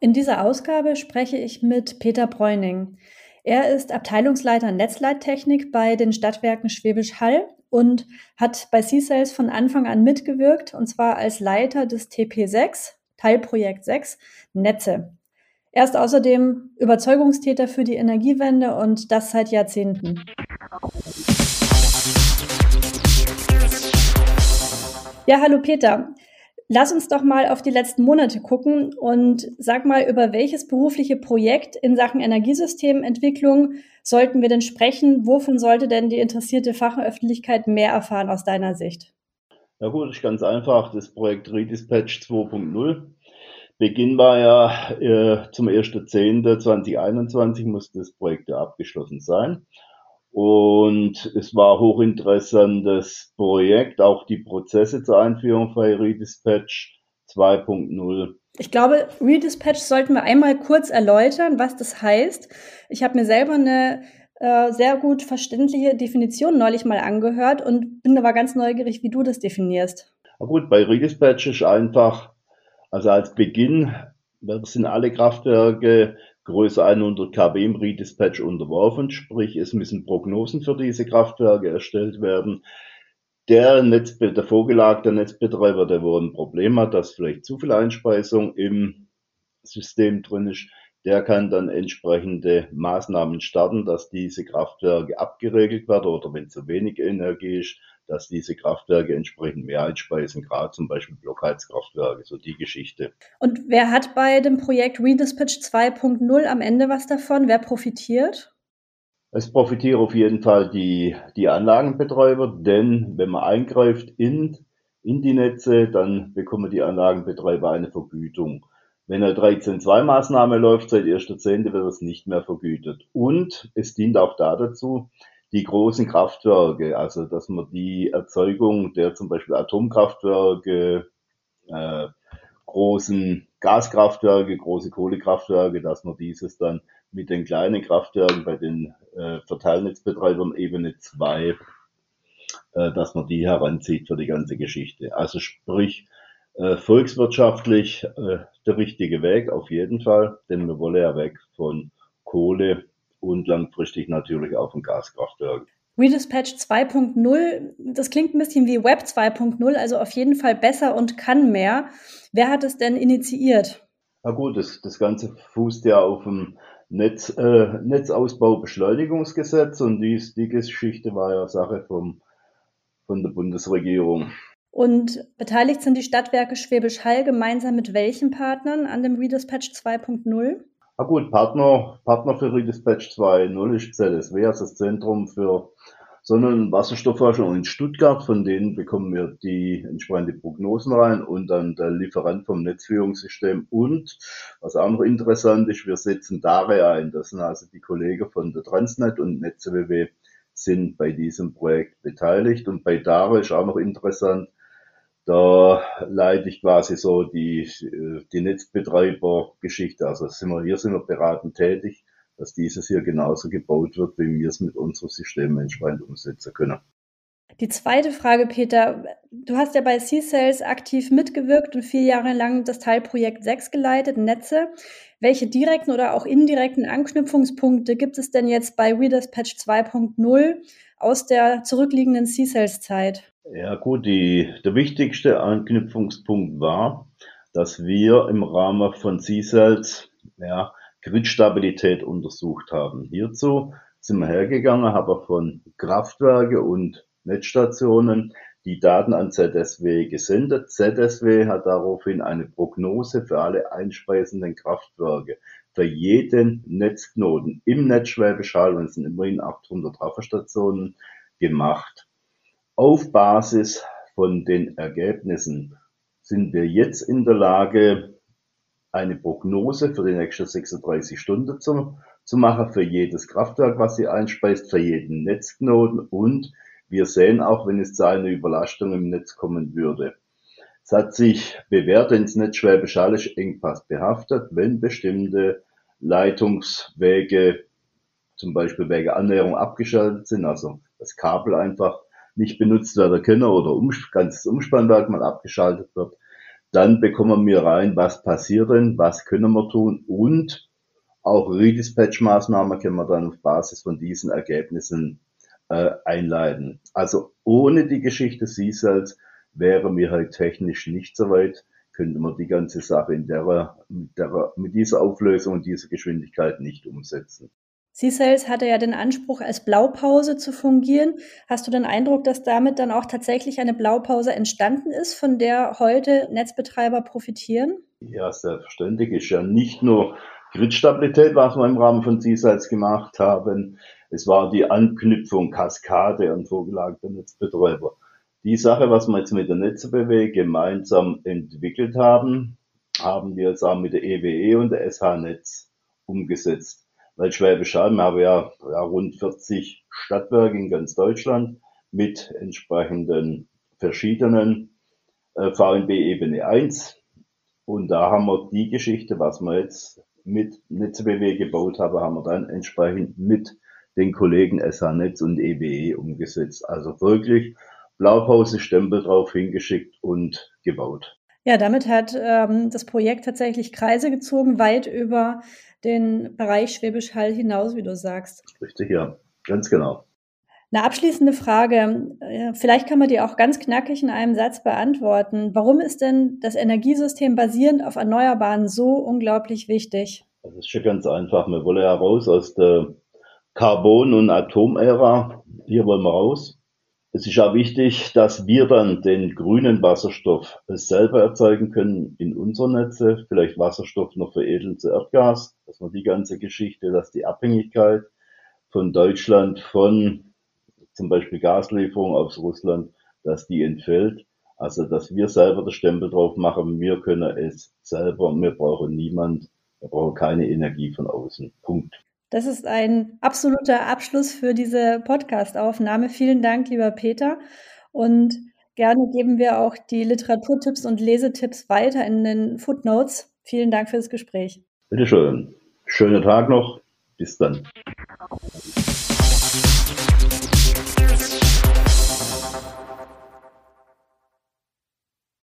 In dieser Ausgabe spreche ich mit Peter Bräuning. Er ist Abteilungsleiter Netzleittechnik bei den Stadtwerken Schwäbisch Hall und hat bei C-Sales von Anfang an mitgewirkt, und zwar als Leiter des TP6, Teilprojekt 6, Netze. Er ist außerdem Überzeugungstäter für die Energiewende und das seit Jahrzehnten. Ja, hallo Peter. Lass uns doch mal auf die letzten Monate gucken und sag mal, über welches berufliche Projekt in Sachen Energiesystementwicklung sollten wir denn sprechen? Wovon sollte denn die interessierte Fachöffentlichkeit mehr erfahren aus deiner Sicht? Ja gut, ist ganz einfach. Das Projekt Redispatch 2.0. Beginn war ja äh, zum 1.10.2021 muss das Projekt ja abgeschlossen sein. Und es war hochinteressantes Projekt, auch die Prozesse zur Einführung von Redispatch 2.0. Ich glaube, Redispatch sollten wir einmal kurz erläutern, was das heißt. Ich habe mir selber eine äh, sehr gut verständliche Definition neulich mal angehört und bin aber ganz neugierig, wie du das definierst. Na gut, bei Redispatch ist einfach, also als Beginn sind alle Kraftwerke größer 100 kW im Redispatch unterworfen, sprich es müssen Prognosen für diese Kraftwerke erstellt werden. Der, Netz, der vorgelagerte Netzbetreiber, der wo ein Problem hat, dass vielleicht zu viel Einspeisung im System drin ist, der kann dann entsprechende Maßnahmen starten, dass diese Kraftwerke abgeregelt werden oder wenn zu wenig Energie ist, dass diese Kraftwerke entsprechend mehr einspeisen, gerade zum Beispiel Blockheizkraftwerke, so die Geschichte. Und wer hat bei dem Projekt Redispatch 2.0 am Ende was davon? Wer profitiert? Es profitieren auf jeden Fall die, die Anlagenbetreiber, denn wenn man eingreift in, in die Netze, dann bekommen die Anlagenbetreiber eine Vergütung. Wenn eine 13.2-Maßnahme läuft, seit 1.10. wird es nicht mehr vergütet. Und es dient auch da dazu, die großen Kraftwerke, also dass man die Erzeugung der zum Beispiel Atomkraftwerke, äh, großen Gaskraftwerke, große Kohlekraftwerke, dass man dieses dann mit den kleinen Kraftwerken bei den äh, Verteilnetzbetreibern Ebene 2, äh, dass man die heranzieht für die ganze Geschichte. Also sprich, äh, volkswirtschaftlich äh, der richtige Weg auf jeden Fall, denn wir wollen ja weg von Kohle und langfristig natürlich auch von Gaskraftwerken. Redispatch 2.0, das klingt ein bisschen wie Web 2.0, also auf jeden Fall besser und kann mehr. Wer hat es denn initiiert? Na gut, das, das Ganze fußt ja auf dem Netz, äh, Netzausbaubeschleunigungsgesetz und dies, die Geschichte war ja Sache vom, von der Bundesregierung. Und beteiligt sind die Stadtwerke Schwäbisch Hall gemeinsam mit welchen Partnern an dem Redispatch 2.0? Na gut, Partner, Partner für Redispatch 2.0 ist ZSW, also das Zentrum für Sonnen- und Wasserstoffforschung in Stuttgart. Von denen bekommen wir die entsprechenden Prognosen rein und dann der Lieferant vom Netzführungssystem. Und was auch noch interessant ist, wir setzen DARE ein. Das sind also die Kollegen von der Transnet und NetzWW sind bei diesem Projekt beteiligt. Und bei DARE ist auch noch interessant, da leite ich quasi so die, die Netzbetreibergeschichte. Also sind wir, hier sind wir beratend tätig, dass dieses hier genauso gebaut wird, wie wir es mit unserem System entsprechend umsetzen können. Die zweite Frage, Peter. Du hast ja bei C-Sales aktiv mitgewirkt und vier Jahre lang das Teilprojekt 6 geleitet, Netze. Welche direkten oder auch indirekten Anknüpfungspunkte gibt es denn jetzt bei Redispatch 2.0 aus der zurückliegenden C-Sales-Zeit? Ja gut, die, der wichtigste Anknüpfungspunkt war, dass wir im Rahmen von CSALS ja, Gridstabilität untersucht haben. Hierzu sind wir hergegangen, haben von Kraftwerke und Netzstationen die Daten an ZSW gesendet. ZSW hat daraufhin eine Prognose für alle einspeisenden Kraftwerke für jeden Netzknoten im Netz Schwäbisch Hall, und es sind immerhin 800 Trafferstationen, gemacht. Auf Basis von den Ergebnissen sind wir jetzt in der Lage, eine Prognose für die nächsten 36 Stunden zu, zu machen für jedes Kraftwerk, was sie einspeist, für jeden Netzknoten und wir sehen auch, wenn es zu einer Überlastung im Netz kommen würde. Es hat sich bewährt, ins Netz Schwäbisch Hall ist Engpass behaftet, wenn bestimmte Leitungswege, zum Beispiel Wege Annäherung abgeschaltet sind, also das Kabel einfach nicht benutzt werden können oder um, ganzes Umspannwerk mal abgeschaltet wird, dann bekommen wir rein, was passiert denn, was können wir tun und auch Redispatch-Maßnahmen können wir dann auf Basis von diesen Ergebnissen äh, einleiten. Also ohne die Geschichte C-Cells wäre mir halt technisch nicht so weit, könnte man die ganze Sache in der, mit, der, mit dieser Auflösung und dieser Geschwindigkeit nicht umsetzen. C-Cells hatte ja den Anspruch, als Blaupause zu fungieren. Hast du den Eindruck, dass damit dann auch tatsächlich eine Blaupause entstanden ist, von der heute Netzbetreiber profitieren? Ja, selbstverständlich. Ist ja nicht nur Gridstabilität, was wir im Rahmen von C-Cells gemacht haben. Es war die Anknüpfung Kaskade an vorgelagerte Netzbetreiber. Die Sache, was wir jetzt mit der NetzBW gemeinsam entwickelt haben, haben wir jetzt auch mit der EWE e und der SH-Netz umgesetzt weil Schwäbisch Hall, wir haben ja, ja rund 40 Stadtwerke in ganz Deutschland mit entsprechenden verschiedenen äh, VNB Ebene 1. Und da haben wir die Geschichte, was wir jetzt mit NetzBW gebaut haben, haben wir dann entsprechend mit den Kollegen SH-Netz und EWE e umgesetzt. Also wirklich Blaupause, Stempel drauf hingeschickt und gebaut. Ja, damit hat ähm, das Projekt tatsächlich Kreise gezogen, weit über den Bereich Schwäbisch Hall hinaus, wie du sagst. Richtig, ja, ganz genau. Eine abschließende Frage. Äh, vielleicht kann man die auch ganz knackig in einem Satz beantworten. Warum ist denn das Energiesystem basierend auf Erneuerbaren so unglaublich wichtig? Das ist schon ganz einfach. Wir wollen ja raus aus der Carbon- und Atomära. Hier wollen wir raus. Es ist auch wichtig, dass wir dann den grünen Wasserstoff selber erzeugen können in unseren Netze, vielleicht Wasserstoff noch veredeln zu Erdgas, dass man die ganze Geschichte, dass die Abhängigkeit von Deutschland von zum Beispiel Gaslieferung aus Russland, dass die entfällt. Also, dass wir selber das Stempel drauf machen, wir können es selber, wir brauchen niemand, wir brauchen keine Energie von außen. Punkt. Das ist ein absoluter Abschluss für diese Podcast-Aufnahme. Vielen Dank, lieber Peter. Und gerne geben wir auch die Literaturtipps und Lesetipps weiter in den Footnotes. Vielen Dank für das Gespräch. Bitte schön. Schönen Tag noch. Bis dann.